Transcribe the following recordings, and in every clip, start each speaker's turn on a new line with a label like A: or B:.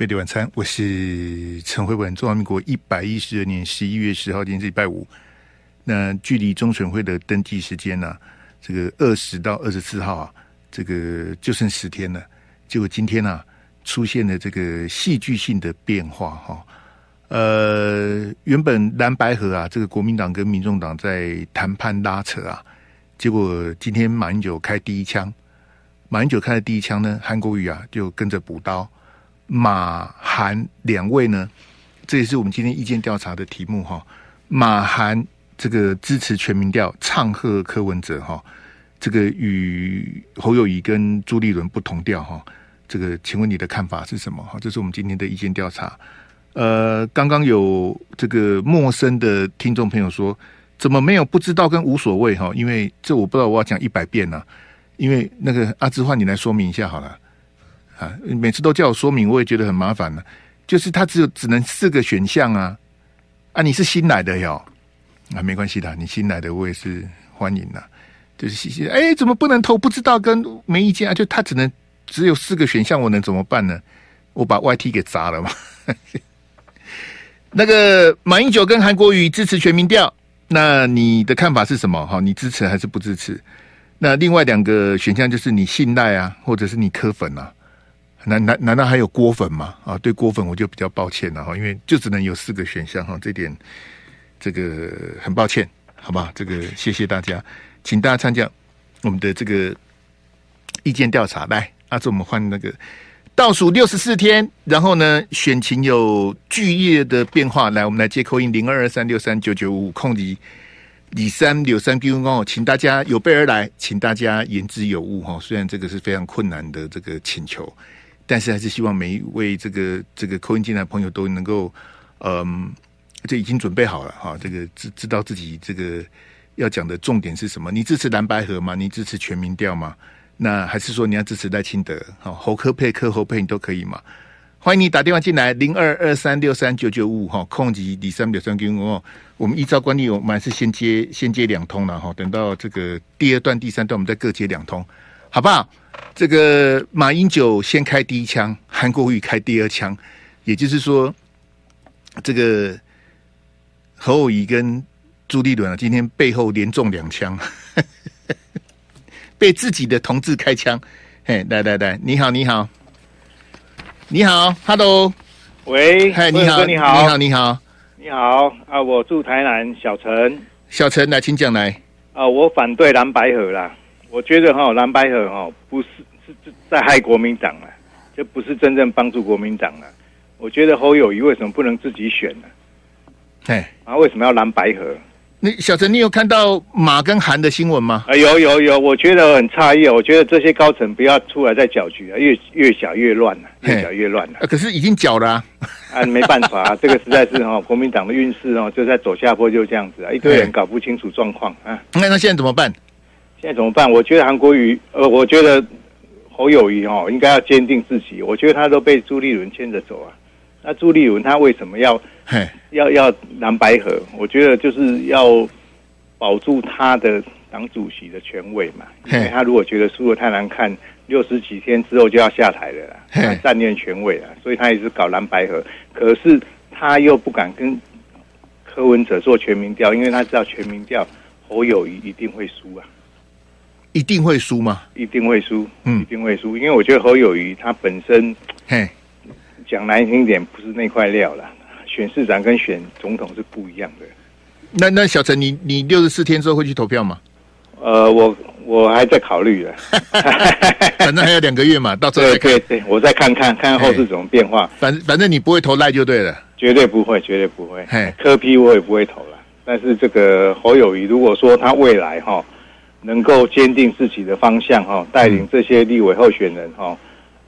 A: 贝蒂晚餐，我是陈慧文。中华民国一百一十二年十一月十号，今天是礼拜五。那距离中选会的登记时间呢、这个二十到二十四号啊，这个就剩十天了。结果今天啊，出现了这个戏剧性的变化哈。呃，原本蓝白河啊，这个国民党跟民众党在谈判拉扯啊，结果今天马英九开第一枪，马英九开的第一枪呢，韩国瑜啊就跟着补刀。马韩两位呢，这也是我们今天意见调查的题目哈。马韩这个支持全民调，唱和柯文哲哈，这个与侯友宜跟朱立伦不同调哈。这个，请问你的看法是什么哈？这是我们今天的意见调查。呃，刚刚有这个陌生的听众朋友说，怎么没有不知道跟无所谓哈？因为这我不知道，我要讲一百遍呢。因为那个阿芝焕，你来说明一下好了。啊，每次都叫我说明，我也觉得很麻烦呢。就是他只有只能四个选项啊，啊，你是新来的哟，啊，没关系的，你新来的我也是欢迎的。就是谢谢，哎，怎么不能投？不知道跟没意见啊？就他只能只有四个选项，我能怎么办呢？我把 YT 给砸了嘛。那个马英九跟韩国瑜支持全民调，那你的看法是什么？哈，你支持还是不支持？那另外两个选项就是你信赖啊，或者是你磕粉啊。难难难道还有锅粉吗？啊，对锅粉我就比较抱歉了哈，因为就只能有四个选项哈，这点这个很抱歉，好吧？这个谢谢大家，请大家参加我们的这个意见调查。来，阿志，我们换那个倒数六十四天，然后呢，选情有剧烈的变化。来，我们来接 call in 零二二三六三九九五五空里李三六三 B 哦，请大家有备而来，请大家言之有物哈。虽然这个是非常困难的这个请求。但是还是希望每一位这个这个扣音进来的朋友都能够，嗯，这已经准备好了哈。这个知知道自己这个要讲的重点是什么？你支持蓝白合吗？你支持全民调吗？那还是说你要支持赖清德？好，侯柯配科侯配你都可以嘛？欢迎你打电话进来，零二二三六三九九五哈，空级李三六三九五哦。我们依照惯例，我们还是先接先接两通了哈。等到这个第二段、第三段，我们再各接两通，好不好？这个马英九先开第一枪，韩国瑜开第二枪，也就是说，这个侯友宜跟朱立伦啊，今天背后连中两枪，被自己的同志开枪。嘿，来来来，你好，你好，你好，Hello，
B: 喂，
A: 嗨，你好，你好，你好，你好，
B: 你好啊，我住台南，小陈，
A: 小陈来，请讲来
B: 啊，我反对蓝白河啦。我觉得哈蓝白河哈不是是在害国民党啊，这不是真正帮助国民党啊。我觉得侯友谊为什么不能自己选呢？
A: 哎，
B: 啊，为什么要蓝白河？
A: 你小陈，你有看到马跟韩的新闻吗？
B: 啊，有有有，我觉得很诧异。我觉得这些高层不要出来再搅局啊，越越搅越乱了，越搅越乱了。
A: 啊，可是已经搅了啊，
B: 啊，没办法啊，这个实在是哈国民党的运势哦，就在走下坡，就这样子啊，一堆人搞不清楚状况啊。
A: 那那现在怎么办？
B: 现在怎么办？我觉得韩国瑜，呃，我觉得侯友谊哦，应该要坚定自己。我觉得他都被朱立伦牵着走啊。那朱立伦他为什么要要要蓝白合？我觉得就是要保住他的党主席的权位嘛。因为他如果觉得输得太难看，六十几天之后就要下台了啦，他占念权位了，所以他也是搞蓝白合。可是他又不敢跟柯文哲做全民调，因为他知道全民调侯友谊一定会输啊。
A: 一定会输吗？
B: 一定会输，嗯，一定会输。因为我觉得侯友谊他本身，嘿，讲难听一点，不是那块料啦。选市长跟选总统是不一样的。
A: 那那小陈，你你六十四天之后会去投票吗？
B: 呃，我我还在考虑了，
A: 反正还有两个月嘛，到时候再看。
B: 对对对，我再看看看后市怎么变化。
A: 反反正你不会投赖就对了，
B: 绝对不会，绝对不会。嘿，柯批我也不会投了。但是这个侯友谊，如果说他未来哈。能够坚定自己的方向哈，带领这些立委候选人哈，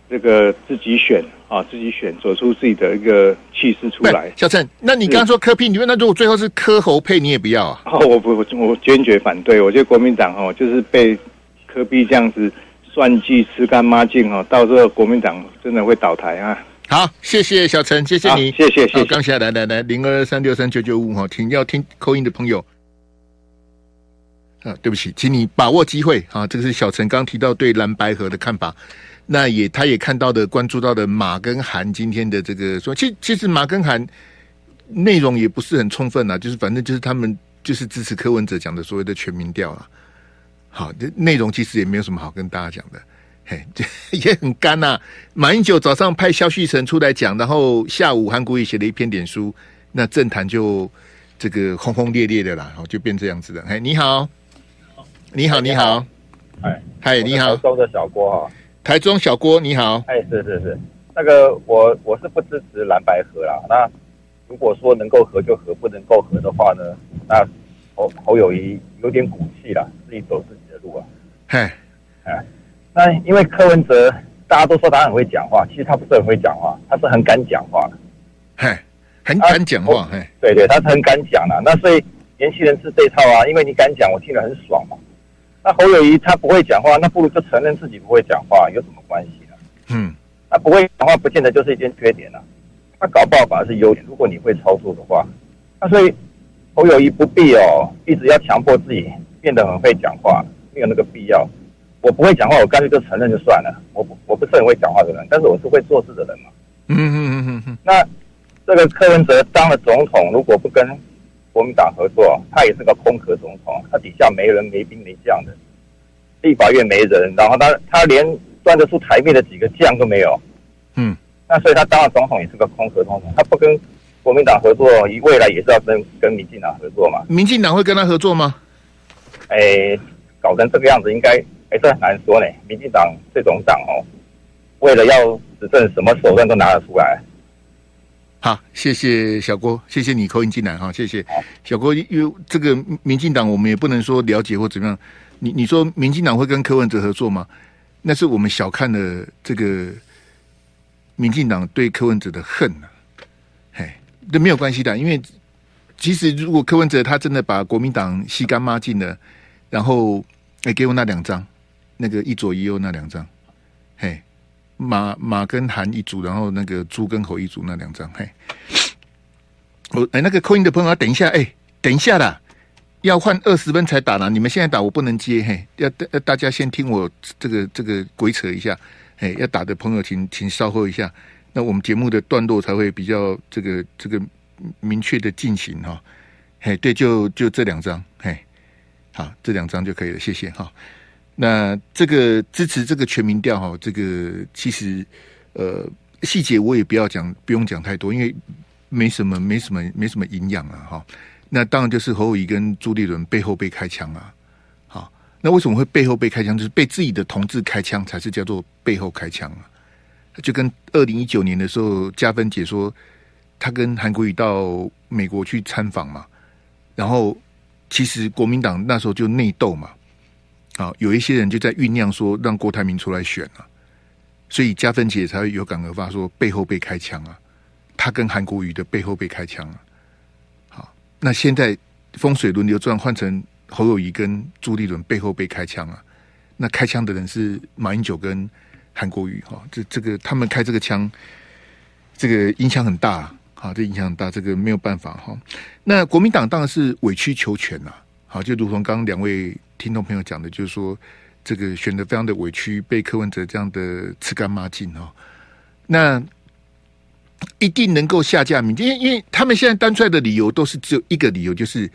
B: 这个自己选啊，自己选，走出自己的一个气势出来。
A: 小陈，那你刚刚说柯 P，你问那如果最后是柯侯配，你也不要啊？
B: 哦，我不，我坚决反对。我觉得国民党哦，就是被柯 P 这样子算计、吃干抹净哦，到时候国民党真的会倒台啊！
A: 好，谢谢小陈，谢谢你，
B: 谢谢，谢谢。
A: 刚下来，来来零二二三六三九九五哈，请要听扣音的朋友。啊，对不起，请你把握机会啊！这个是小陈刚提到对蓝白河的看法。那也他也看到的关注到的马跟韩今天的这个说，其其实马跟韩内容也不是很充分啊，就是反正就是他们就是支持柯文哲讲的所谓的全民调啊。好，这内容其实也没有什么好跟大家讲的，嘿，这 也很干呐、啊。马英九早上派萧旭岑出来讲，然后下午韩国也写了一篇脸书，那政坛就这个轰轰烈烈的啦，然后，就变这样子的。嘿，你好，你好，你好，
C: 哎，
A: 嗨，你好，
C: 台中的小郭哈，
A: 台中小郭，你好，
C: 哎，是是是，那个我我是不支持蓝白合啦。那如果说能够合就合，不能够合的话呢，那侯侯友谊有点骨气啦，自己走自己的路啊。
A: 嘿，
C: 哎，那因为柯文哲，大家都说他很会讲话，其实他不是很会讲话，他是很敢讲话的。
A: 嘿，很敢讲话，嘿，
C: 对对，他是很敢讲的。那所以年轻人吃这套啊，因为你敢讲，我听得很爽嘛。那侯友谊他不会讲话，那不如就承认自己不会讲话，有什么关系呢？
A: 嗯，
C: 他不会讲话，不见得就是一件缺点啊。他搞不好反而是优点。如果你会操作的话，那所以侯友谊不必哦，一直要强迫自己变得很会讲话。没有那个必要，我不会讲话，我干脆就承认就算了。我不我不是很会讲话的人，但是我是会做事的人嘛。
A: 嗯嗯嗯嗯嗯。
C: 那这个柯文哲当了总统，如果不跟国民党合作，他也是个空壳总统，他底下没人没兵没将的，立法院没人，然后他他连端得出台面的几个将都没有。
A: 嗯。
C: 那所以他当了总统也是个空壳总统，他不跟国民党合作，以未来也是要跟跟民进党合作嘛。
A: 民进党会跟他合作吗？
C: 哎。搞成这个样子，应该还是很难说呢。民进党这种党哦，为了要执政，什么手段都拿得出来。
A: 好，谢谢小郭，谢谢你扣音进来哈，谢谢小郭。因为这个民进党，我们也不能说了解或怎么样。你你说民进党会跟柯文哲合作吗？那是我们小看了这个民进党对柯文哲的恨呐、啊。嘿，这没有关系的，因为其实如果柯文哲他真的把国民党吸干抹净了，然后。哎、给我那两张，那个一左一右那两张，嘿，马马跟韩一组，然后那个猪跟猴一组那两张，嘿，我哎，那个扣音的朋友，等一下，哎、等一下啦，要换二十分才打呢，你们现在打我不能接，嘿，要要大家先听我这个这个鬼扯一下，嘿，要打的朋友请请稍后一下，那我们节目的段落才会比较这个这个明确的进行哈，嘿，对，就就这两张，嘿。好，这两张就可以了，谢谢哈。那这个支持这个全民调哈，这个其实呃细节我也不要讲，不用讲太多，因为没什么没什么没什么营养啊哈。那当然就是侯友宜跟朱立伦背后被开枪啊。好，那为什么会背后被开枪？就是被自己的同志开枪，才是叫做背后开枪啊。就跟二零一九年的时候，加芬姐说，她跟韩国瑜到美国去参访嘛，然后。其实国民党那时候就内斗嘛，啊，有一些人就在酝酿说让郭台铭出来选啊，所以嘉芬姐才会有感而发说背后被开枪啊，他跟韩国瑜的背后被开枪啊，好，那现在风水轮流转，换成侯友谊跟朱立伦背后被开枪啊，那开枪的人是马英九跟韩国瑜哈，这这个他们开这个枪，这个影响很大啊。啊，这影响很大，这个没有办法哈。那国民党当然是委曲求全呐。好，就如同刚刚两位听众朋友讲的，就是说这个选的非常的委屈，被柯文哲这样的吃干抹净哦。那一定能够下架民进，因为因为他们现在单出来的理由都是只有一个理由，就是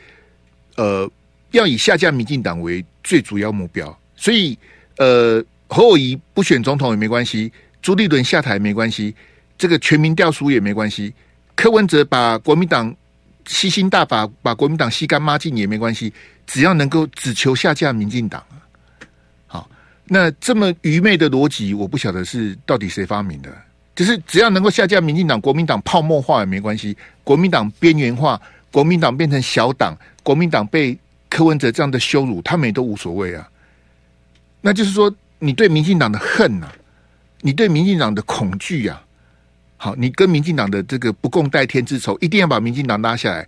A: 呃要以下架民进党为最主要目标。所以呃侯友宜不选总统也没关系，朱立伦下台没关系，这个全民调书也没关系。柯文哲把国民党吸星大法，把国民党吸干抹净也没关系，只要能够只求下架民进党。好，那这么愚昧的逻辑，我不晓得是到底谁发明的。就是只要能够下架民进党，国民党泡沫化也没关系，国民党边缘化，国民党变成小党，国民党被柯文哲这样的羞辱，他们也都无所谓啊。那就是说，你对民进党的恨呐，你对民进党的恐惧呀。好，你跟民进党的这个不共戴天之仇，一定要把民进党拉下来。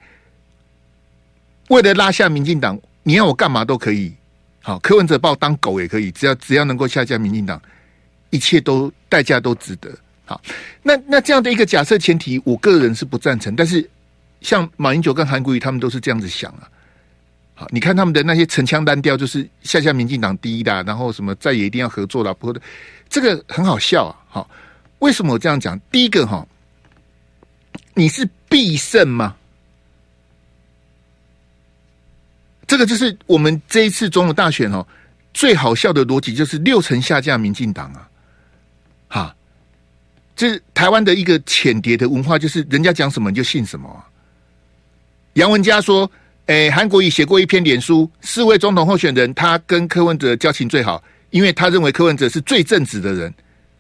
A: 为了拉下民进党，你要我干嘛都可以。好，柯文哲把我当狗也可以，只要只要能够下架民进党，一切都代价都值得。好，那那这样的一个假设前提，我个人是不赞成。但是像马英九跟韩国瑜他们都是这样子想啊。好，你看他们的那些陈腔滥调，就是下下民进党第一的，然后什么再也一定要合作了，不，这个很好笑啊。好，为什么我这样讲？第一个哈，你是必胜吗？这个就是我们这一次总统大选哦，最好笑的逻辑就是六成下架民进党啊，哈，这是台湾的一个浅碟的文化，就是人家讲什么你就信什么。杨文佳说。哎，韩国瑜写过一篇脸书，四位总统候选人，他跟柯文哲交情最好，因为他认为柯文哲是最正直的人。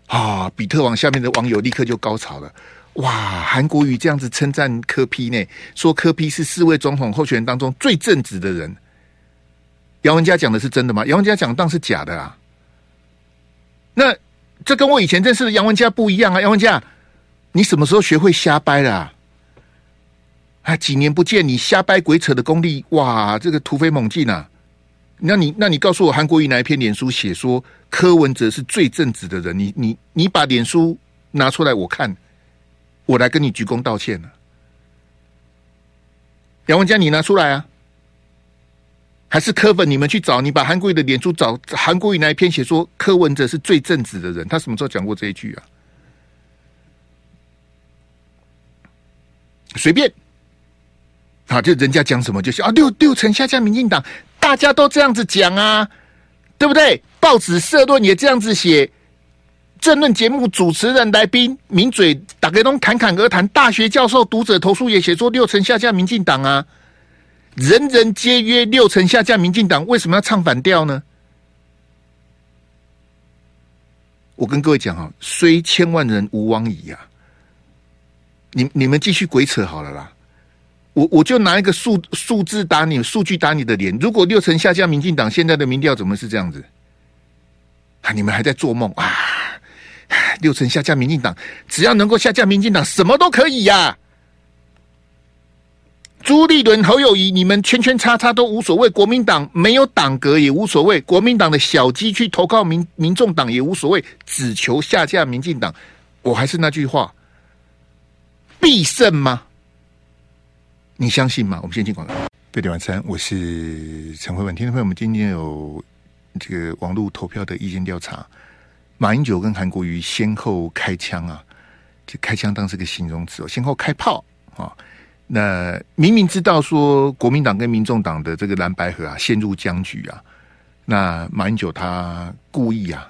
A: 啊，比特网下面的网友立刻就高潮了。哇，韩国瑜这样子称赞柯 P 呢，说柯 P 是四位总统候选人当中最正直的人。杨文佳讲的是真的吗？杨文佳讲的当是假的啊。那这跟我以前认识的杨文佳不一样啊。杨文佳，你什么时候学会瞎掰了啊？啊，几年不见，你瞎掰鬼扯的功力，哇，这个突飞猛进啊！那你，那你告诉我，韩国瑜哪一篇脸书写说柯文哲是最正直的人？你，你，你把脸书拿出来我看，我来跟你鞠躬道歉呢。杨文佳，你拿出来啊？还是柯粉？你们去找，你把韩国瑜的脸书找韩国瑜哪一篇写说柯文哲是最正直的人？他什么时候讲过这一句啊？随便。好，就人家讲什么就行啊，六六成下架民进党，大家都这样子讲啊，对不对？报纸社论也这样子写，政论节目主持人来宾名嘴打给东侃侃而谈，大学教授读者投诉也写说六成下架民进党啊，人人皆曰六成下架民进党，为什么要唱反调呢？我跟各位讲啊，虽千万人吾往矣呀，你你们继续鬼扯好了啦。我我就拿一个数数字打你，数据打你的脸。如果六成下架民进党，现在的民调怎么是这样子？啊，你们还在做梦啊？六成下架民进党，只要能够下架民进党，什么都可以呀、朱立伦、侯友谊，你们圈圈叉叉都无所谓。国民党没有党格也无所谓，国民党的小鸡去投靠民民众党也无所谓，只求下架民进党。我还是那句话，必胜吗？你相信吗？我们先进广告。对点晚餐，我是陈慧文。听众朋友们，今天有这个网络投票的意见调查，马英九跟韩国瑜先后开枪啊，就开枪当是个形容词哦，先后开炮啊。那明明知道说国民党跟民众党的这个蓝白合啊陷入僵局啊，那马英九他故意啊，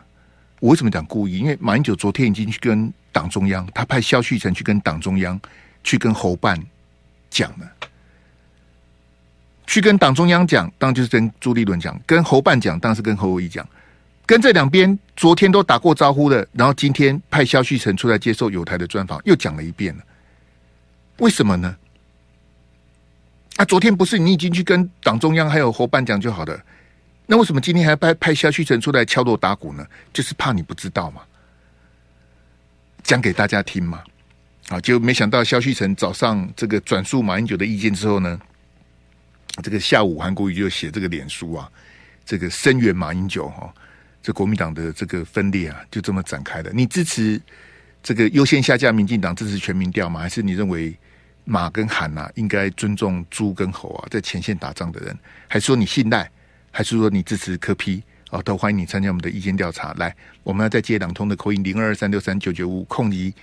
A: 我为什么讲故意？因为马英九昨天已经去跟党中央，他派萧旭成去跟党中央去跟侯办。讲了，去跟党中央讲，当然就是跟朱立伦讲；跟侯办讲，当然是跟侯友宜讲。跟这两边昨天都打过招呼的，然后今天派萧旭岑出来接受友台的专访，又讲了一遍了。为什么呢？啊，昨天不是你已经去跟党中央还有侯办讲就好了，那为什么今天还派派萧旭岑出来敲锣打鼓呢？就是怕你不知道嘛，讲给大家听嘛。啊，就没想到萧旭岑早上这个转述马英九的意见之后呢，这个下午韩国瑜就写这个脸书啊，这个声援马英九哈，这国民党的这个分裂啊，就这么展开了。你支持这个优先下架民进党，支持全民调吗？还是你认为马跟韩啊应该尊重猪跟猴啊，在前线打仗的人？还是说你信赖？还是说你支持柯 P？啊，都欢迎你参加我们的意见调查。来，我们要再接两通的口音零二二三六三九九五空一。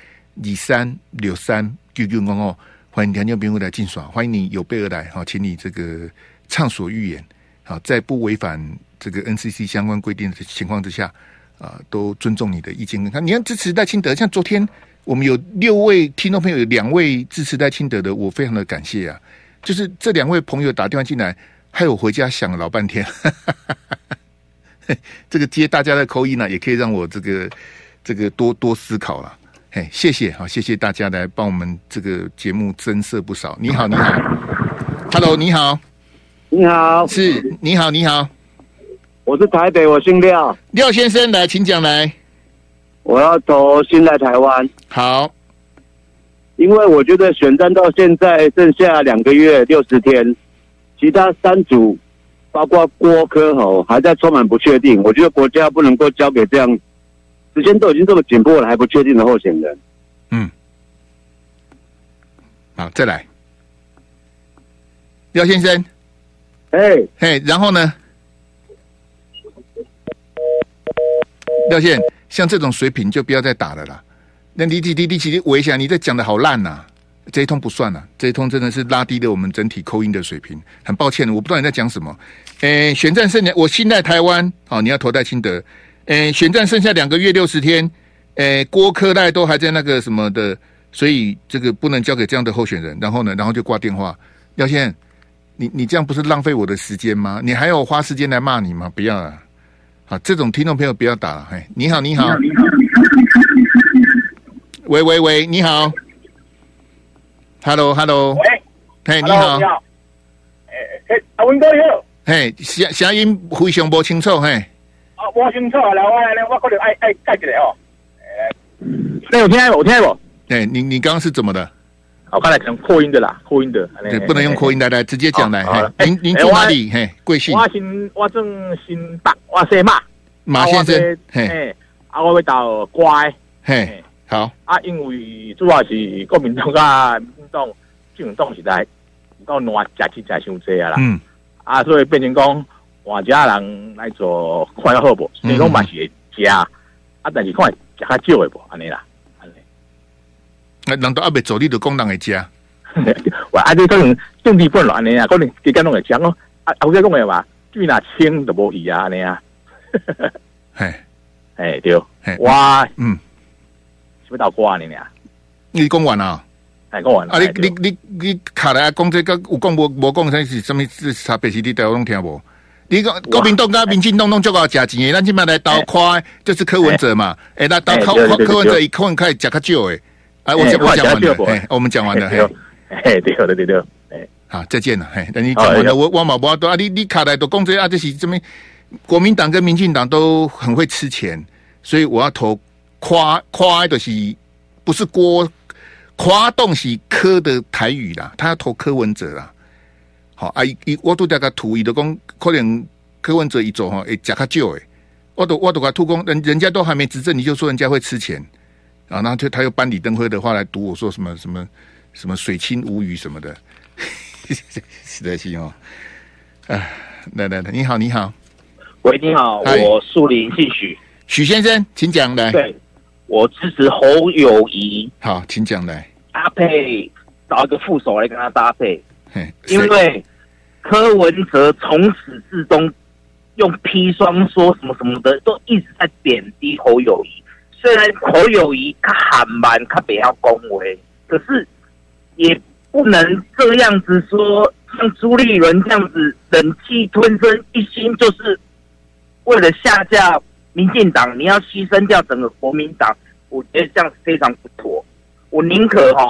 A: 二三六三九九五哦，欢迎听众朋友来进爽，欢迎你有备而来哈，请你这个畅所欲言，好，在不违反这个 NCC 相关规定的情况之下，啊，都尊重你的意见。你看，你要支持赖清德，像昨天我们有六位听众朋友，有两位支持赖清德的，我非常的感谢啊。就是这两位朋友打电话进来，害我回家想了老半天，这个接大家的口音呢，也可以让我这个这个多多思考了。哎，谢谢，好，谢谢大家来帮我们这个节目增色不少。你好，你好，Hello，你好，
D: 你好，
A: 是，你好，你好，
D: 我是台北，我姓廖，
A: 廖先生来，请讲来。
D: 我要投新来台湾，
A: 好，
D: 因为我觉得选战到现在剩下两个月六十天，其他三组包括郭科侯还在充满不确定，我觉得国家不能够交给这样。时间都已经这么紧迫了，还不确定的候选人。
A: 嗯，好，再来，廖先生。
D: 哎
A: 嘿，然后呢？廖线，像这种水平就不要再打了啦。那你你你你其实我一下，你这讲的好烂呐、啊！这一通不算了、啊，这一通真的是拉低了我们整体扣音的水平。很抱歉，我不知道你在讲什么。诶，选战剩下，我信赖台湾。好，你要投戴清德。诶，选战剩下两个月六十天。诶，郭科赖都还在那个什么的，所以这个不能交给这样的候选人。然后呢，然后就挂电话。廖线，你你这样不是浪费我的时间吗？你还要花时间来骂你吗？不要了！好，这种听众朋友不要打了。嘿，你好，你好，你好，喂喂喂，你好，Hello，Hello，喂，嘿，你好，你好，
E: 诶诶，阿文哥好，
A: 嘿，声声音非常不清楚，嘿，
E: 啊，我清楚，来我来，我可能爱爱改一下哦，诶，那有听有听不？
A: 哎，你你刚刚是怎么的？
E: 我刚才可能扩音的啦，扩音的，
A: 对，不能用扩音的，来直接讲来。嘿，您您住哪里？嘿，贵姓？
E: 我姓我正姓马，我姓马，
A: 马先生。嘿，
E: 啊，我要到乖。
A: 嘿，好。
E: 啊，因为主要是国民党啊，民进党进党时代到乱假期才伤济啊啦。嗯。啊，所以变成讲换家人来做看较好不？所以讲嘛是会食，啊，但是看食较少的不？安尼啦。
A: 那人都阿未做，你就讲人会食。
E: 我阿弟可能政治不乱呢啊，可能几间拢会讲哦。啊，后生讲的话，最那清都无去啊安，尼啊。
A: 嘿，
E: 哎对，哇，
A: 嗯，
E: 是不是到瓜呢？
A: 你讲完啊？
E: 哎，讲完了。
A: 啊，你你你你卡来讲这个有讲无无讲，啥是什么是差别？是你都拢听无？你讲国民党跟民进党拢足够食钱的，咱起码来倒夸，就是柯文哲嘛。哎，那倒柯柯文哲一可能可以食较少诶。哎，我讲我讲完了，哎，我们讲完了，嘿，
E: 嘿，对对对对，哎，
A: 好，再见了，嘿，等你讲完了，我我冇冇多啊，你你卡来都工作啊，这是这么，国民党跟民进党都很会吃钱，所以我要投夸夸的是不是郭夸动是柯的台语啦，他要投柯文哲啦，好啊，一我都大概图一的讲，可能柯文哲一走哈，哎，加较少诶，我都我都讲突工，人人家都还没执政，你就说人家会吃钱。啊，然后就他又搬李登辉的话来堵我说什么什么什么水清无鱼什么的，实在是哦。哎，来来来，你好你好，
F: 喂你好，我树林姓许，
A: 许先生，请讲来。
F: 对，我支持侯友谊。
A: 好，请讲来。
F: 搭配找一个副手来跟他搭配，因为柯文哲从始至终用砒霜说什么什么的，都一直在贬低侯友宜。虽然侯友宜他喊蛮，他比较恭维，可是也不能这样子说，像朱立伦这样子忍气吞声，一心就是为了下架民进党，你要牺牲掉整个国民党，我觉得这样非常不妥。我宁可哈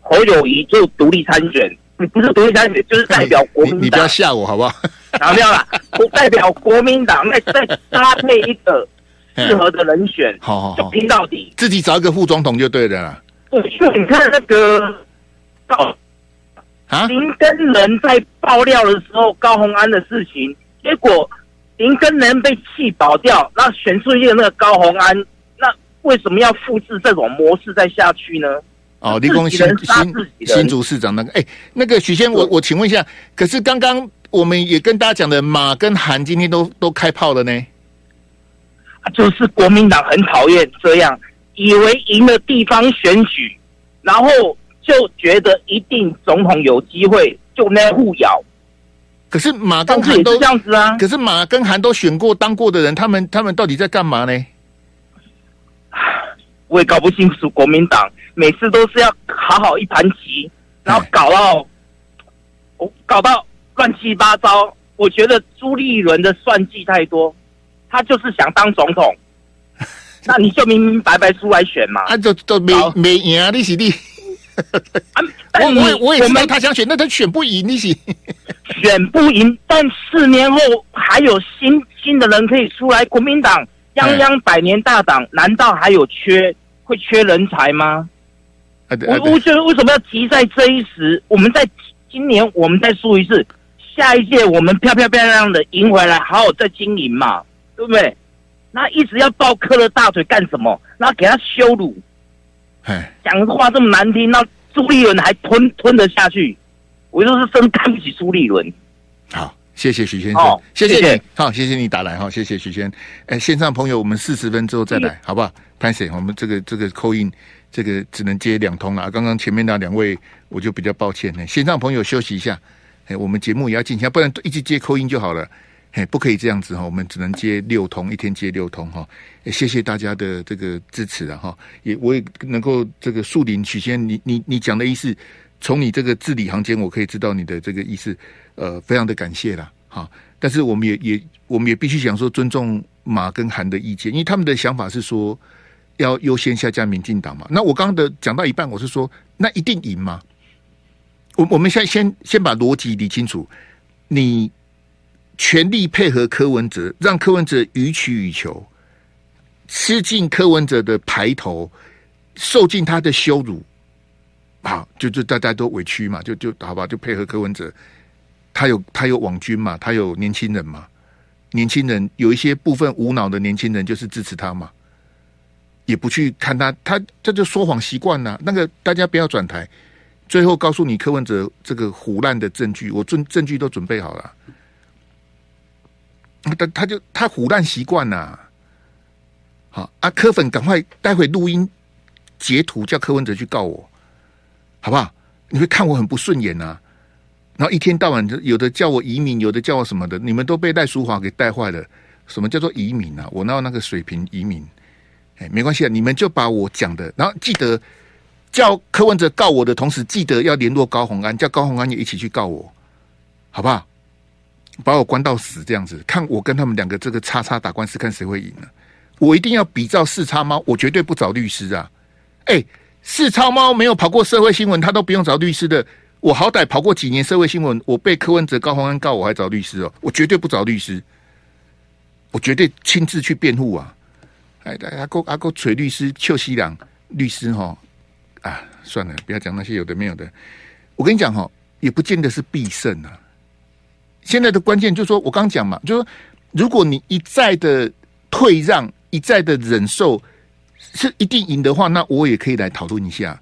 F: 侯友宜就独立参选，你不是独立参选，就是代表国民党。
A: 你不要吓我好不好？
F: 好，没有了，不代表国民党，那再搭配一个。适合的人选，
A: 好好好，
F: 就拼到底，
A: 自己找一个副总统就对了。
F: 对，就你看那个高啊，林根仁在爆料的时候，高虹安的事情，结果林根仁被气倒掉，那选出一个那个高虹安，那为什么要复制这种模式再下去呢？
A: 哦，立功新新新竹市长那个，哎，那个许先，我我请问一下，可是刚刚我们也跟大家讲的，马跟韩今天都都开炮了呢。
F: 就是国民党很讨厌这样，以为赢了地方选举，然后就觉得一定总统有机会，就那互咬。
A: 可是马跟韩都
F: 这样子啊。
A: 可是马跟韩都选过当过的人，他们他们到底在干嘛呢？
F: 我也搞不清楚，国民党每次都是要好好一盘棋，然后搞到我搞到乱七八糟。我觉得朱立伦的算计太多。他就是想当总统，那你就明明白白出来选嘛。
A: 啊，就都没没赢啊，你是你。啊，我我我也知道他想选，那他选不赢，利息
F: 选不赢。但四年后还有新新的人可以出来，国民党泱泱百年大党，难道还有缺会缺人才吗？我我觉得为什么要急在这一时？我们在今年我们再输一次，下一届我们漂漂亮亮的赢回来，好好再经营嘛。对不对？那一直要抱柯的大腿干什么？然后给他羞辱，讲的话这么难听，那朱立伦还吞吞得下去？我就是真看不起朱立伦。
A: 好，谢谢许先生，
F: 哦、
A: 谢谢你，好，谢谢你打来哈，谢谢许先。哎，线上朋友，我们四十分之后再来，嗯、好不好？潘 Sir，我们这个这个 call in，这个只能接两通了。刚刚前面那两位，我就比较抱歉。线上朋友休息一下，哎，我们节目也要进行，不然一直接口音就好了。哎，不可以这样子哈，我们只能接六通，一天接六通哈。谢谢大家的这个支持啊哈，也我也能够这个树林取仙，你你你讲的意思，从你这个字里行间，我可以知道你的这个意思，呃，非常的感谢啦。哈。但是我们也也我们也必须想说尊重马跟韩的意见，因为他们的想法是说要优先下架民进党嘛。那我刚刚的讲到一半，我是说那一定赢吗？我我们现在先先把逻辑理清楚，你。全力配合柯文哲，让柯文哲予取予求，吃尽柯文哲的排头，受尽他的羞辱，好，就就大家都委屈嘛，就就好吧，就配合柯文哲。他有他有网军嘛，他有年轻人嘛，年轻人有一些部分无脑的年轻人就是支持他嘛，也不去看他，他这就说谎习惯了。那个大家不要转台，最后告诉你柯文哲这个唬烂的证据，我证证据都准备好了。他他就他唬烂习惯了，好啊，柯粉赶快待会录音截图，叫柯文哲去告我，好不好？你会看我很不顺眼、啊，然后一天到晚就有的叫我移民，有的叫我什么的，你们都被赖淑华给带坏了。什么叫做移民啊？我哪有那个水平移民？哎，没关系啊，你们就把我讲的，然后记得叫柯文哲告我的同时，记得要联络高虹安，叫高虹安也一起去告我，好不好？把我关到死这样子，看我跟他们两个这个叉叉打官司，看谁会赢呢？我一定要比照四叉猫，我绝对不找律师啊！哎，四叉猫没有跑过社会新闻，他都不用找律师的。我好歹跑过几年社会新闻，我被柯文哲、高虹安告，我还找律师哦，我绝对不找律师，我绝对亲自去辩护啊！哎，阿哥阿哥锤律师邱西良律师哈啊，算了，不要讲那些有的没有的。我跟你讲哈，也不见得是必胜啊。现在的关键就是说，我刚讲嘛，就是说，如果你一再的退让，一再的忍受，是一定赢的话，那我也可以来讨论一下。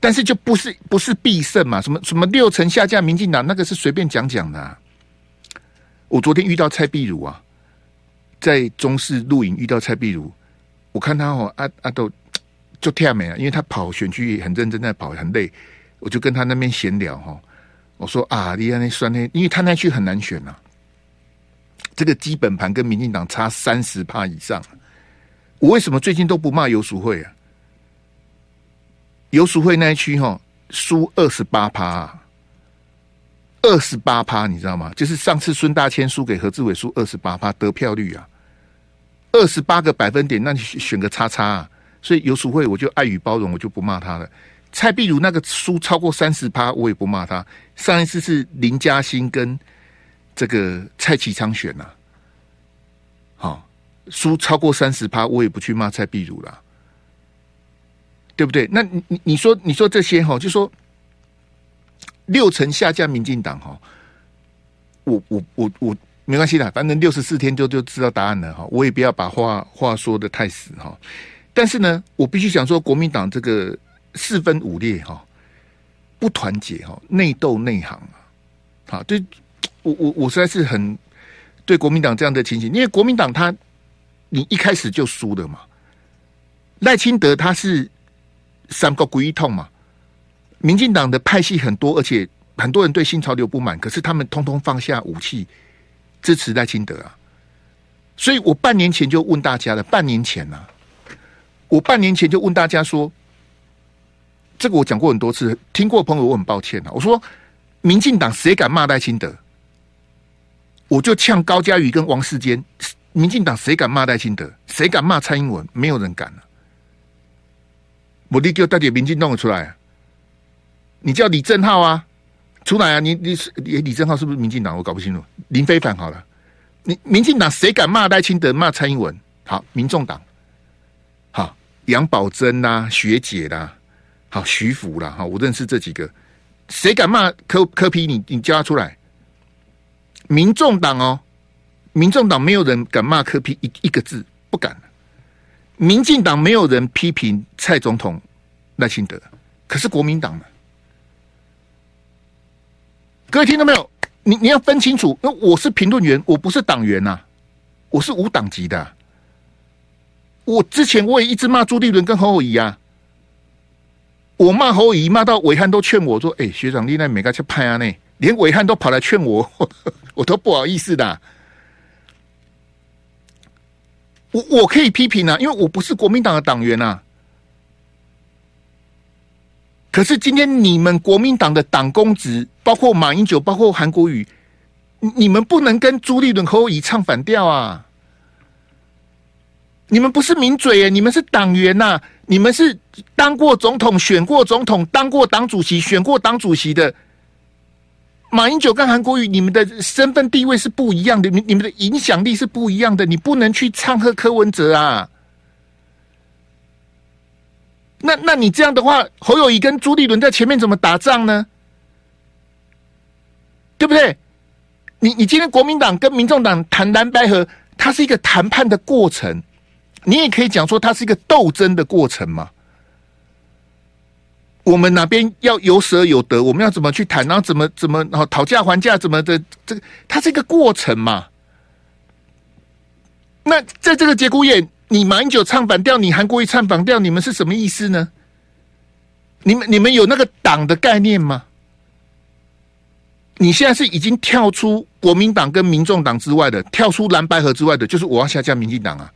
A: 但是就不是不是必胜嘛？什么什么六成下架民进党，那个是随便讲讲的。我昨天遇到蔡壁如啊，在中视录影遇到蔡壁如，我看他哦，阿阿都就跳没啊，因为他跑选区也很认真在跑，很累，我就跟他那边闲聊哈。我说啊，你看那酸呢，因为他那区很难选呐、啊，这个基本盘跟民进党差三十趴以上。我为什么最近都不骂游淑慧啊？游淑慧那一区哈输二十八趴，二十八趴，你知道吗？就是上次孙大千输给何志伟输二十八趴得票率啊，二十八个百分点，那你选个叉叉啊？所以游淑慧我就爱与包容，我就不骂他了。蔡壁如那个输超过三十趴，我也不骂他。上一次是林嘉欣跟这个蔡其昌选呐、啊，好输超过三十趴，我也不去骂蔡壁如了，对不对？那你你你说你说这些哈，就说六成下架民进党哈，我我我我没关系的，反正六十四天就就知道答案了哈，我也不要把话话说的太死哈。但是呢，我必须想说，国民党这个。四分五裂哈，不团结哈，内斗内行啊！好，对我我我实在是很对国民党这样的情形，因为国民党他你一开始就输了嘛。赖清德他是三个鬼一痛嘛，民进党的派系很多，而且很多人对新潮流不满，可是他们通通放下武器支持赖清德啊。所以我半年前就问大家了，半年前啊，我半年前就问大家说。这个我讲过很多次，听过朋友我很抱歉啊。我说，民进党谁敢骂赖清德，我就呛高嘉瑜跟王世坚。民进党谁敢骂赖清德，谁敢骂蔡英文，没有人敢了。我立刻带点民进党出来啊！你叫李正浩啊，出来啊！你你是李李正浩是不是民进党？我搞不清楚。林非凡好了，你民进党谁敢骂赖清德，骂蔡英文？好，民众党，好，杨宝珍呐、啊，学姐啦。好，徐福啦，哈，我认识这几个，谁敢骂柯柯 P？你你叫他出来。民众党哦，民众党没有人敢骂柯 P 一一个字，不敢。民进党没有人批评蔡总统赖清德，可是国民党呢？各位听到没有？你你要分清楚，那我是评论员，我不是党员呐、啊，我是无党籍的、我之前我也一直骂朱立伦跟侯友宜啊，我骂侯友宜骂到伟汉都劝我说：“哎、欸，学长，你那没个去拍啊？那连伟汉都跑来劝我，我都不好意思的。我我可以批评啊，因为我不是国民党的党员啊。可是今天你们国民党的党公职，包括马英九，包括韩国瑜，你们不能跟朱立伦、侯友宜唱反调啊！你们不是名嘴耶，你们是党员呐！你们是当过总统、选过总统、当过党主席、选过党主席的。马英九跟韩国瑜，你们的身份地位是不一样的，你你们的影响力是不一样的，你不能去唱和柯文哲啊！那那你这样的话，侯友宜跟朱立伦在前面怎么打仗呢？对不对？你你今天国民党跟民众党谈蓝白合，它是一个谈判的过程，你也可以讲说它是一个斗争的过程嘛。我们哪边要有舍有得，我们要怎么去谈，然后怎么怎么然后讨价还价，怎么的这个，它是一个过程嘛。那在这个节骨眼。你马英九唱反调，你韩国瑜唱反调，你们是什么意思呢？你们你们有那个党的概念吗？你现在是已经跳出国民党跟民众党之外的，跳出蓝白河之外的，就是我要下架民进党啊！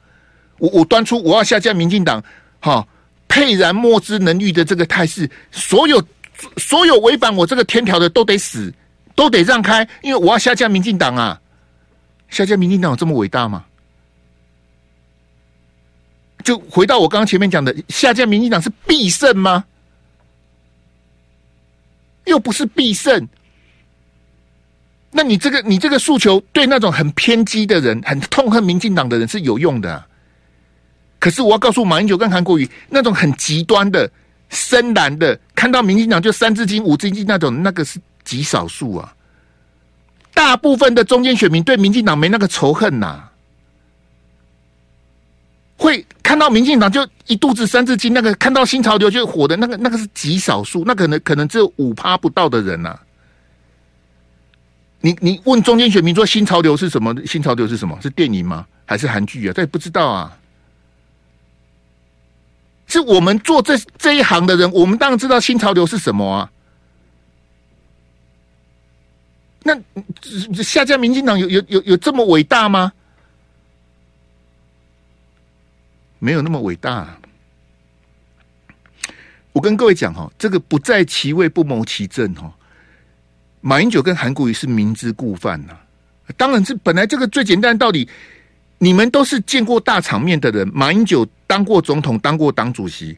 A: 我我端出我要下架民进党，哈，沛然莫之能御的这个态势，所有所有违反我这个天条的都得死，都得让开，因为我要下架民进党啊！下架民进党有这么伟大吗？就回到我刚刚前面讲的，下架民进党是必胜吗？又不是必胜。那你这个你这个诉求对那种很偏激的人、很痛恨民进党的人是有用的。可是我要告诉马英九跟韩国瑜，那种很极端的、深蓝的，看到民进党就三字经、五字经那种，那个是极少数啊。大部分的中间选民对民进党没那个仇恨呐、会看到民进党就一肚子三字经，那个看到新潮流就火的那个，那个是极少数，那可能可能只有五趴不到的人呐、啊。你你问中间选民说新潮流是什么？新潮流是什么？是电影吗？还是韩剧啊？他也不知道啊。是我们做这这一行的人，我们当然知道新潮流是什么啊。那下架民进党有有有有这么伟大吗？没有那么伟大。我跟各位讲哈，这个不在其位不谋其政哈。马英九跟韩国瑜是明知故犯呐。当然是本来这个最简单的道理，你们都是见过大场面的人。马英九当过总统，当过党主席；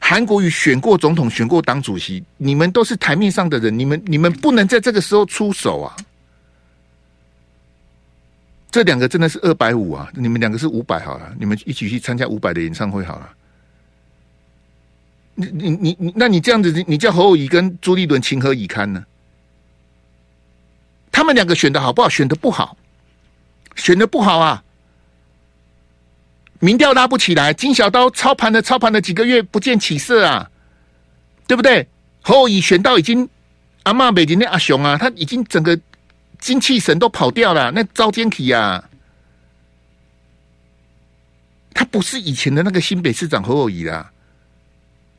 A: 韩国瑜选过总统，选过党主席。你们都是台面上的人，你们你们不能在这个时候出手啊。这两个真的是二百五啊！你们两个是五百好了，你们一起去参加五百的演唱会好了。你你你，那你这样子，你叫侯友宜跟朱立伦情何以堪呢？他们两个选的好不好？选的不好，选的不好啊！民调拉不起来，金小刀操盘了操盘了几个月，不见起色啊，对不对？侯友宜选到已经阿妈北京的阿雄啊，他已经整个。精气神都跑掉了，那招奸体呀，他不是以前的那个新北市长侯友谊啦，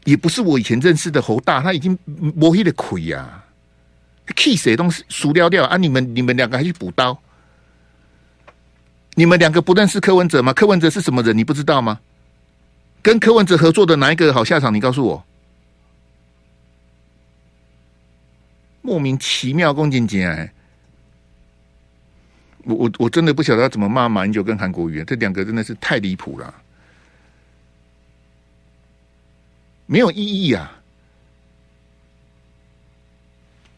A: 也不是我以前认识的侯大，他已经摸黑的亏呀，气谁东西输掉掉啊！你们你们两个还去补刀？你们两个不认识柯文哲吗？柯文哲是什么人？你不知道吗？跟柯文哲合作的哪一个好下场？你告诉我，莫名其妙，恭敬敬哎。我我我真的不晓得要怎么骂马英九跟韩国瑜，这两个真的是太离谱了，没有意义啊！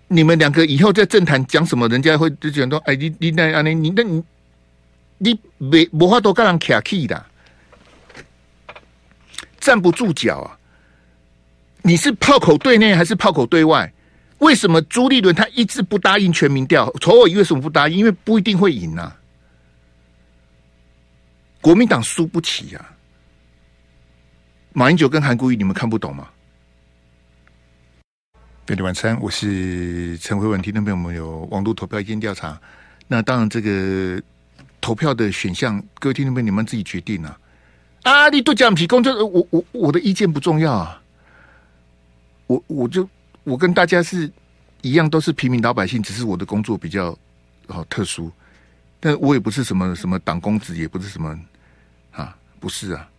A: 你们两个以后在政坛讲什么，人家会就觉得哎，你你那啊你你那你你没没法都跟人客气的，站不住脚啊！你是炮口对内还是炮口对外？为什么朱立伦他一直不答应全民调？侯友宜为什么不答应？因为不一定会赢啊！国民党输不起呀、啊！马英九跟韩国瑜，你们看不懂吗？对，晚餐，我是陈慧文。听众朋友们，有网络投票意见调查。那当然，这个投票的选项，各位听众朋友，你们自己决定啊。啊，你都讲提供，这我我我的意见不重要啊。我我就我跟大家是一样，都是平民老百姓，只是我的工作比较哦特殊。但我也不是什么什么党公子，也不是什么啊，不是啊。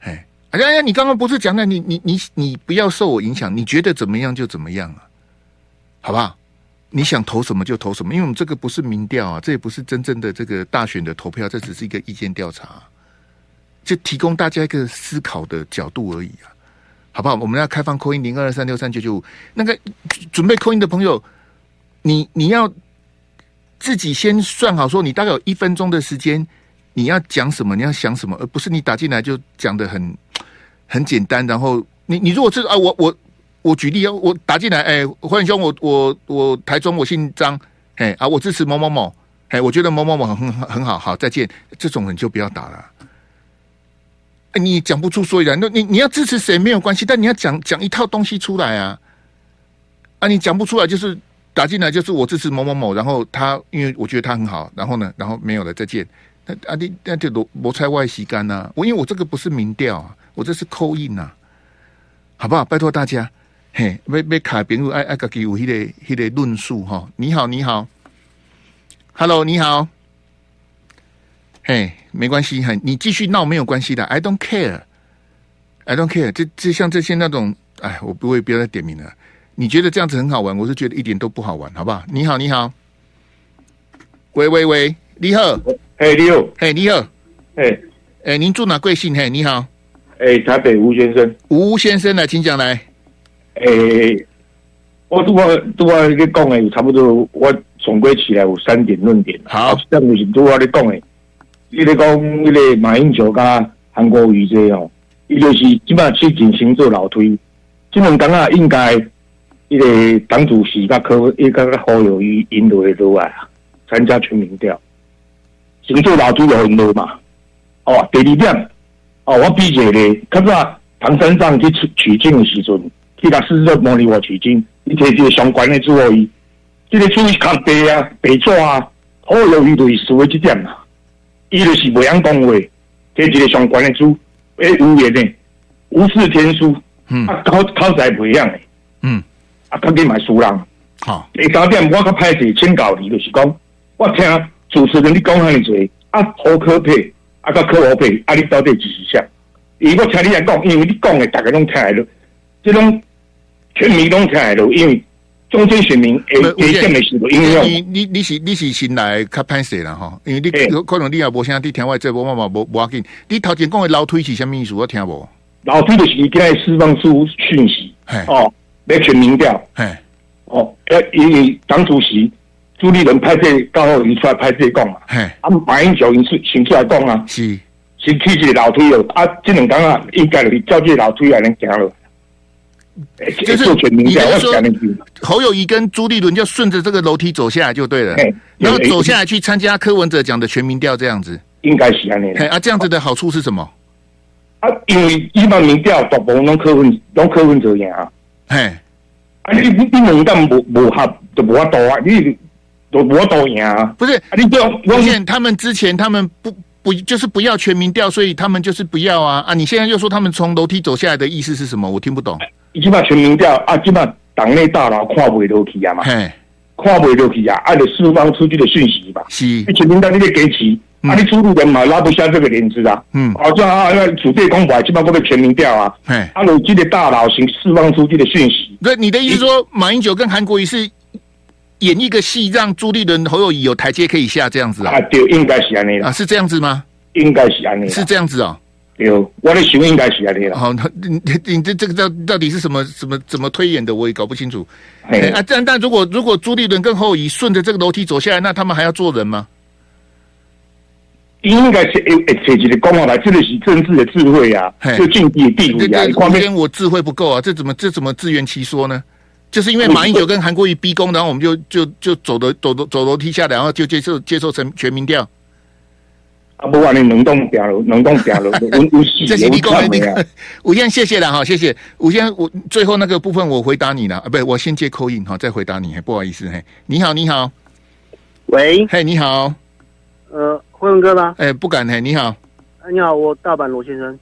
A: 哎。哎呀，你刚刚不是讲的，你你你你不要受我影响，你觉得怎么样就怎么样啊，好不好？你想投什么就投什么，因为我们这个不是民调啊，这也不是真正的这个大选的投票，这只是一个意见调查，就提供大家一个思考的角度而已啊，好不好？我们要开放扣音零二二三六三九九五，那个准备扣音的朋友，你你要自己先算好，说你大概有一分钟的时间，你要讲什么，你要想什么，而不是你打进来就讲的很。很简单，然后你你如果是啊，我我我举例啊，我打进来，哎，欢迎兄，我我我台中，我姓张，哎啊，我支持某某某，哎，我觉得某某某很很好，好，再见，这种人就不要打了。你讲不出所以然，那你你要支持谁没有关系，但你要讲讲一套东西出来啊，啊，你讲不出来，就是打进来就是我支持某某某，然后他因为我觉得他很好，然后呢，然后没有了，再见。那啊你那就罗罗菜外洗干呐，我因为我这个不是民调啊。我这是扣印呐，好不好？拜托大家，嘿，要要卡朋友爱爱个给我迄个迄个论述哈。你好，你好，Hello，你好，嘿，没关系，嘿，你继续闹没有关系的，I don't care，I don't care。这这像这些那种，哎，我不会不要再点名了。你觉得这样子很好玩，我是觉得一点都不好玩，好不好？你好，你好，喂喂喂，你好，
G: 嘿，你好，
A: 嘿，你好，
G: 嘿，
A: 哎，您住哪贵姓？嘿，你好。
G: 诶、欸，台北吴先生，
A: 吴先生来，请讲来。
G: 诶、欸，我都我都我你讲诶，差不多我总归起来有三点论点。
A: 好，
G: 这样就是都我你讲诶，你咧讲迄个马英九加韩国瑜这样，伊就是基本上去进行做老推，即两讲啊，应该迄个党主席甲科，伊甲侯友宜引导的多啊，参加全民调，先做老推有很多嘛。哦，第二点。哦，我比一个咧，较早唐三藏去取取经的时阵，去甲四十摩尼我取经，伊摕一个相关的注意，这个注意较白啊，白纸啊，好有伊类似的这点啊，伊就是袂晓讲话，摕一个相关的书，诶，无言的，无事天书，嗯，啊，考考试还袂样诶，嗯，啊，赶紧买输人，好，第三点我较歹势请教你，就是讲，我听主持人你讲遐尼侪，啊，好可佩。啊，个科学费，啊，你到底几时下？如果听你来讲，因为你讲诶大家拢听来了，即种全民拢听来了，因为中间选民诶，诶，这么许多，因为
A: 你你你是你是新来较歹势啦吼，因为你可能你也无啥伫听我这无嘛嘛无无要紧。你头前讲的楼推是啥物意思？我听无。
G: 楼推就是伊在释放出讯息，哦，来全民调，哦，要，因为党主席。朱立伦派这高浩宇出来派这讲嘛，啊，马英九因出先出来讲啊，
A: 是
G: 先提起老推了啊，这两讲啊，应该照这老推来能行了。
A: 就是你是说侯友宜跟朱立伦就顺着这个楼梯走下来就对了，然后走下来去参加柯文哲讲的全民调这样子，
G: 应该是安尼。
A: 啊，这样子的好处是什么？
G: 啊，因为一般民调大部分拢柯文拢柯文哲赢啊，嘿，啊，你你你两讲无无合就无法度啊，你。我都赢啊！
A: 不是，你不要发现他们之前他们不不就是不要全民调，所以他们就是不要啊啊！你现在又说他们从楼梯走下来的意思是什么？我听不懂。
G: 你起码全民调啊，起码党内大佬跨不落去啊嘛，嘿，看不落去啊，按着释放出去的讯息吧。是，你全民调你得给起，啊，你出入人嘛拉不下这个帘子啊。嗯，好像啊，那主队公牌基本上都被全民调啊。嘿，啊，有这个大佬行释放出去的讯息。
A: 对，你的意思说马英九跟韩国瑜是？演一个戏，让朱立伦、侯友谊有台阶可以下，这样子啊？
G: 啊，对，应该是安尼啦。
A: 啊，是这样子吗？
G: 应该是安尼。
A: 是这样子哦。
G: 对，我的想应该是安尼啦。
A: 好，你你这这个到到底是什么什么怎么推演的？我也搞不清楚。哎啊，但但如果如果朱立伦跟侯友宜顺着这个楼梯走下来，那他们还要做人吗？
G: 应该是诶诶，设计的公来，这个是政治的智慧啊，就经济地位啊。
A: 这边我智慧不够啊，这怎么这怎么自圆其说呢？就是因为马英九跟韩国瑜逼宫，然后我们就就就走的走的走楼梯下来，然后就接受接受成全民调。
G: 啊，不管你能动表了，能动表了，温温习。
A: 这是你讲的那个，吴先谢谢了哈，谢谢。吴先，我最后那个部分我回答你了啊，不，我先接 call in 哈，再回答你，不好意思嘿，你好，你好，
H: 喂，
A: 嘿，你好，
H: 呃，辉文哥吗？
A: 哎，不敢嘿，你好，
H: 哎，你好，我大阪罗先生，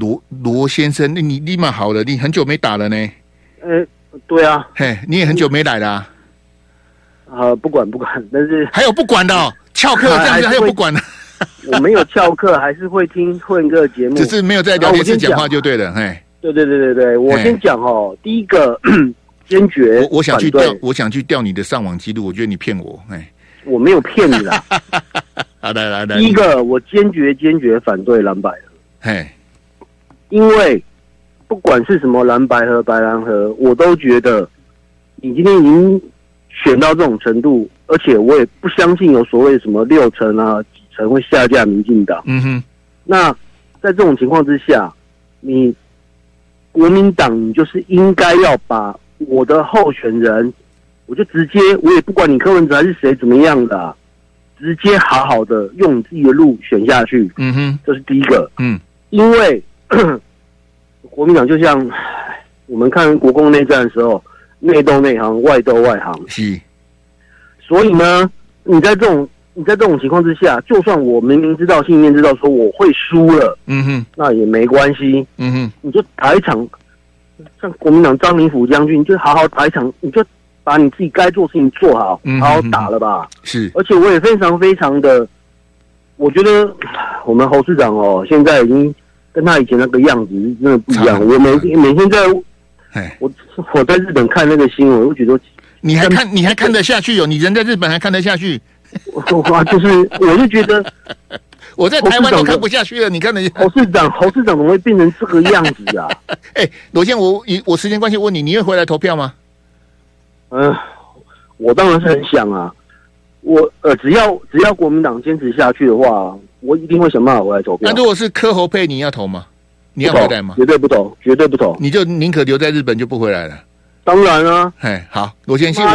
A: 罗罗先生，那你立马好了，你很久没打了呢，
H: 呃，对啊，
A: 嘿，你也很久没来了，啊，
H: 呃，不管不管，但是
A: 还有不管的，哦。翘课这样子还有不管的，
H: 我没有翘课，还是会听混哥的节目，
A: 只是没有在聊天室讲话就对了。哎，
H: 对对对对对，我先讲哦。第一个 坚决，
A: 我我想去调，我想去调你的上网记录，我觉得你骗我。哎，
H: 我没有骗你啦。
A: 好的来来，
H: 第一个我坚决坚决反对蓝白合。
A: 嘿，
H: 因为不管是什么蓝白和、白蓝和，我都觉得你今天已经选到这种程度。而且我也不相信有所谓什么六成啊、几成会下架民进党。
A: 嗯哼。
H: 那在这种情况之下，你国民党你就是应该要把我的候选人，我就直接我也不管你柯文哲还是谁怎么样的，啊，直接好好的用你自己的路选下去。
A: 嗯哼。
H: 这是第一个。
A: 嗯。
H: 因为国民党就像我们看国共内战的时候，内斗内行，外斗外行。
A: 是。
H: 所以呢，你在这种你在这种情况之下，就算我明明知道、心里面知道说我会输了，
A: 嗯哼，
H: 那也没关系，
A: 嗯哼，
H: 你就打一场，像国民党张灵甫将军，你就好好打一场，你就把你自己该做的事情做好，
A: 嗯、
H: 好好打了吧。
A: 是，
H: 而且我也非常非常的，我觉得我们侯市长哦，现在已经跟他以前那个样子真的不一样。我每每天在，我我在日本看那个新闻，我觉得。
A: 你还看你还看得下去哦？你人在日本还看得下去？
H: 我，就是我就觉得
A: 我在台湾都看不下去了。你看，
H: 侯市长，侯市长怎么会变成这个样子啊？
A: 哎，罗健，我我时间关系问你，你会回来投票吗？
H: 嗯，我当然是很想啊。我呃，只要只要国民党坚持下去的话，我一定会想办法回来投票。
A: 那如果是柯侯配，你要投吗？你要回来吗？
H: 绝对不投，绝对不投。
A: 你就宁可留在日本，就不回来了。
H: 当然啊，
A: 哎，好，罗先生，我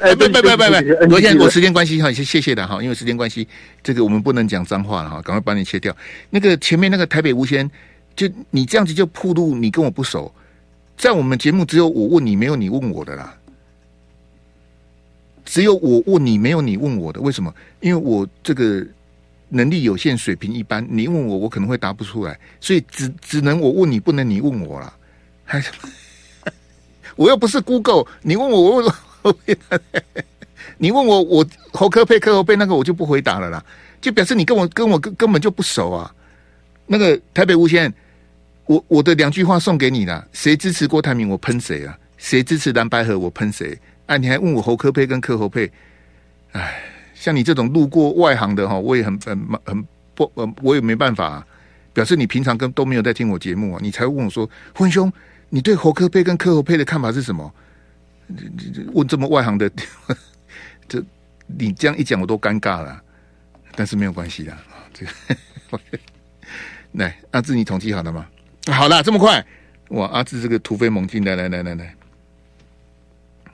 A: 哎，不不不不不，罗先生，我时间关系哈，谢谢谢的哈，因为时间关系，这个我们不能讲脏话了哈，赶快把你切掉。那个前面那个台北吴先，就你这样子就暴露你跟我不熟，在我们节目只有我问你，没有你问我的啦，只有我问你，没有你问我的，为什么？因为我这个能力有限，水平一般，你问我，我可能会答不出来，所以只只能我问你，不能你问我啦。还是。我又不是 Google，你问我，我问我，你问我，我侯科配柯侯配那个，我就不回答了啦，就表示你跟我跟我根根本就不熟啊。那个台北无线，我我的两句话送给你啦，谁支持郭台铭，我喷谁啊？谁支持蓝白合，我喷谁？哎、啊，你还问我侯科配跟柯侯配？哎，像你这种路过外行的哈，我也很很很不，我也没办法、表示你平常跟都没有在听我节目啊，你才问我说，坤兄。你对侯科配跟柯侯配的看法是什么？问这么外行的，这你这样一讲我都尴尬了。但是没有关系的，这个 来阿志，你统计好了吗？好了，这么快哇！阿志这个突飞猛进，来来来来来，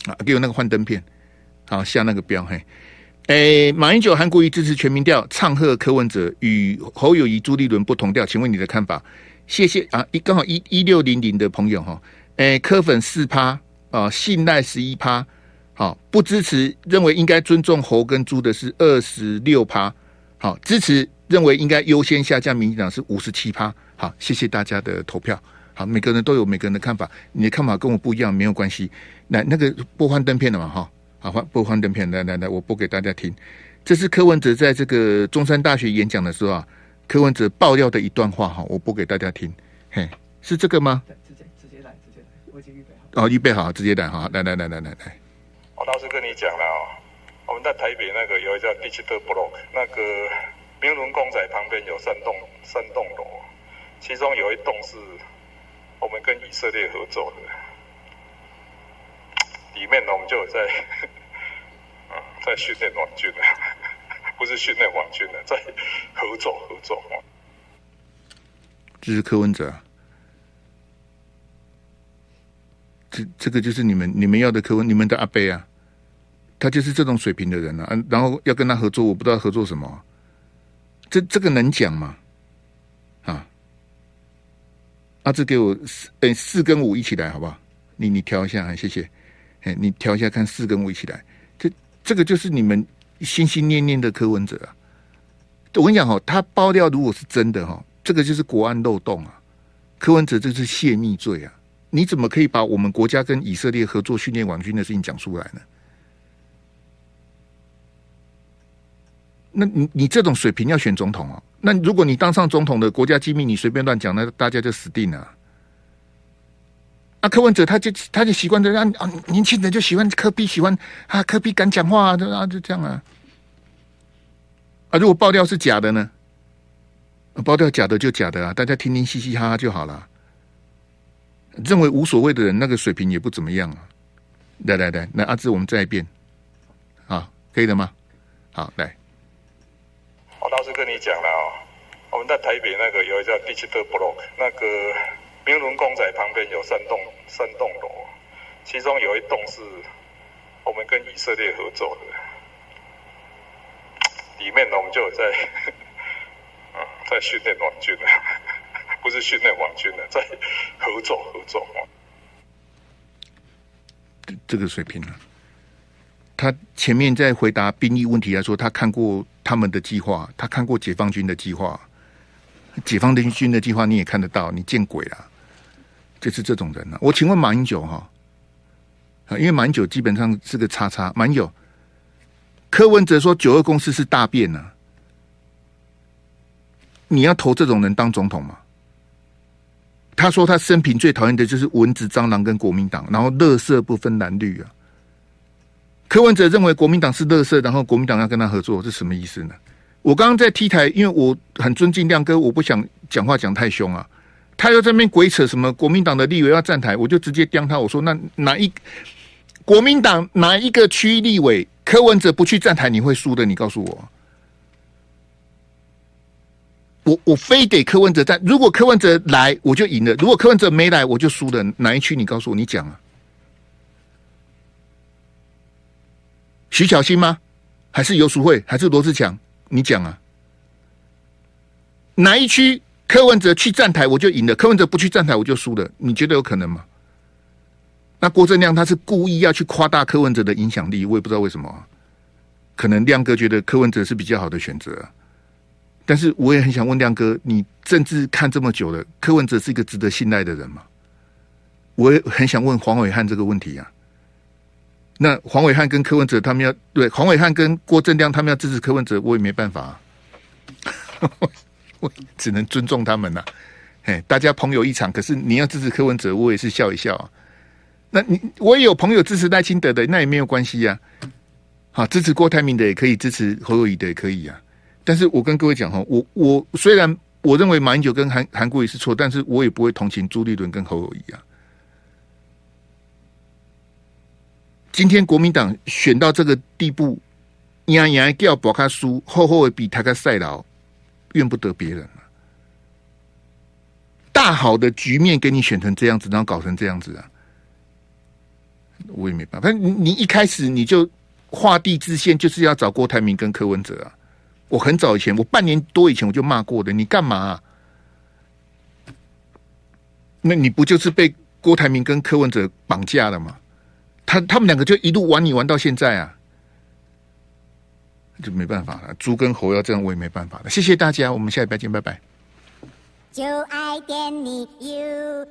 A: 啊，给我那个幻灯片，好下那个标嘿。诶，马英九韩国瑜支持全民调，唱和柯文哲与侯友宜朱立伦不同调，请问你的看法？谢谢啊！一刚好一一六零零的朋友哈，诶，柯粉四趴啊，信赖十一趴，好不支持，认为应该尊重侯跟朱的是二十六趴，好支持，认为应该优先下架民进党是五十七趴，好谢谢大家的投票，好每个人都有每个人的看法，你的看法跟我不一样没有关系，来那个播幻灯片了嘛哈，好换播幻灯片，来来来，我播给大家听，这是柯文哲在这个中山大学演讲的时候啊。柯文哲爆料的一段话哈，我播给大家听。嘿，是这个吗？
I: 直接直接来，直接来，我已经预备好。
A: 哦，预备好，直接来哈，来来来来来来。
J: 我倒是跟你讲了哦，我们在台北那个有一家 Digital Block，那个明伦公仔旁边有三栋三栋楼，其中有一栋是我们跟以色列合作的，里面呢我们就有在，嗯，在训练网军的。不是训练网军的，在合作合作。
A: 这是柯文哲，这这个就是你们你们要的柯文，你们的阿贝啊，他就是这种水平的人啊。然后要跟他合作，我不知道合作什么。这这个能讲吗？啊，阿志给我四哎四跟五一起来好不好？你你调一下啊，谢谢。哎，你调一下看四跟五一起来，这这个就是你们心心念念的柯文哲啊。我跟你讲哈，他爆料如果是真的哈，这个就是国安漏洞啊。柯文哲这是泄密罪啊！你怎么可以把我们国家跟以色列合作训练网军的事情讲出来呢？那你你这种水平要选总统哦？那如果你当上总统的国家机密你随便乱讲，那大家就死定了。柯文哲他就他就习惯这样啊，年轻人就喜欢科比喜欢啊科比敢讲话啊，就啊就这样啊。啊，如果爆料是假的呢？爆料假的就假的啊，大家听听嘻嘻哈哈就好了。认为无所谓的人，那个水平也不怎么样啊。来来来，那阿志，我们再一遍，啊，可以的吗？好，来。
J: 我倒是跟你讲了啊，我们在台北那个有一家 Digital Block，那个明伦公仔旁边有三栋三栋楼，其中有一栋是我们跟以色列合作的，里面呢我们就有在。在训练网军呢，不是训练网军呢，在合作合作。
A: 这个水平呢、他前面在回答兵役问题来说，他看过他们的计划，他看过解放军的计划，解放军的计划你也看得到，你见鬼了！就是这种人呢、啊。我请问马英九哈，啊，因为马英九基本上是个叉叉。马英九，柯文哲说九二共识是大变呢、啊。你要投这种人当总统吗？他说他生平最讨厌的就是蚊子、蟑螂跟国民党，然后垃圾不分蓝绿啊。柯文哲认为国民党是垃圾，然后国民党要跟他合作，这什么意思呢？我刚刚在 T 台，因为我很尊敬亮哥，我不想讲话讲太凶啊。他又在那边鬼扯什么国民党的立委要站台，我就直接刁他，我说那哪一国民党哪一个区立委柯文哲不去站台，你会输的，你告诉我。我我非得柯文哲在，如果柯文哲来，我就赢了；如果柯文哲没来，我就输了。哪一区？你告诉我，你讲啊？徐巧芯吗？还是游淑慧？还是罗志强？你讲啊？哪一区柯文哲去站台，我就赢了；柯文哲不去站台，我就输了。你觉得有可能吗？那郭正亮他是故意要去夸大柯文哲的影响力，我也不知道为什么。可能亮哥觉得柯文哲是比较好的选择。但是我也很想问亮哥，你政治看这么久了，柯文哲是一个值得信赖的人吗？我也很想问黄伟汉这个问题啊。那黄伟汉跟柯文哲他们要对黄伟汉跟郭正亮他们要支持柯文哲，我也没办法啊，只能尊重他们呐。哎，大家朋友一场，可是你要支持柯文哲，我也是笑一笑啊。那你我也有朋友支持赖清德的，那也没有关系呀。好，支持郭台铭的也可以，支持侯友宜的也可以啊。但是我跟各位讲哈，我我虽然我认为马英九跟韩韩国瑜是错，但是我也不会同情朱立伦跟侯友宜啊。今天国民党选到这个地步，呀呀叫博卡输，厚厚的比他个赛劳，怨不得别人啊。大好的局面给你选成这样子，然后搞成这样子啊，我也没办法。你你一开始你就画地自限，就是要找郭台铭跟柯文哲啊。我很早以前，我半年多以前我就骂过的。你干嘛？那你不就是被郭台铭跟柯文哲绑架了吗？他他们两个就一路玩你玩到现在啊，就没办法了猪跟猴要这样我也没办法了。谢谢大家我们下礼拜见拜拜。就爱点你 ufo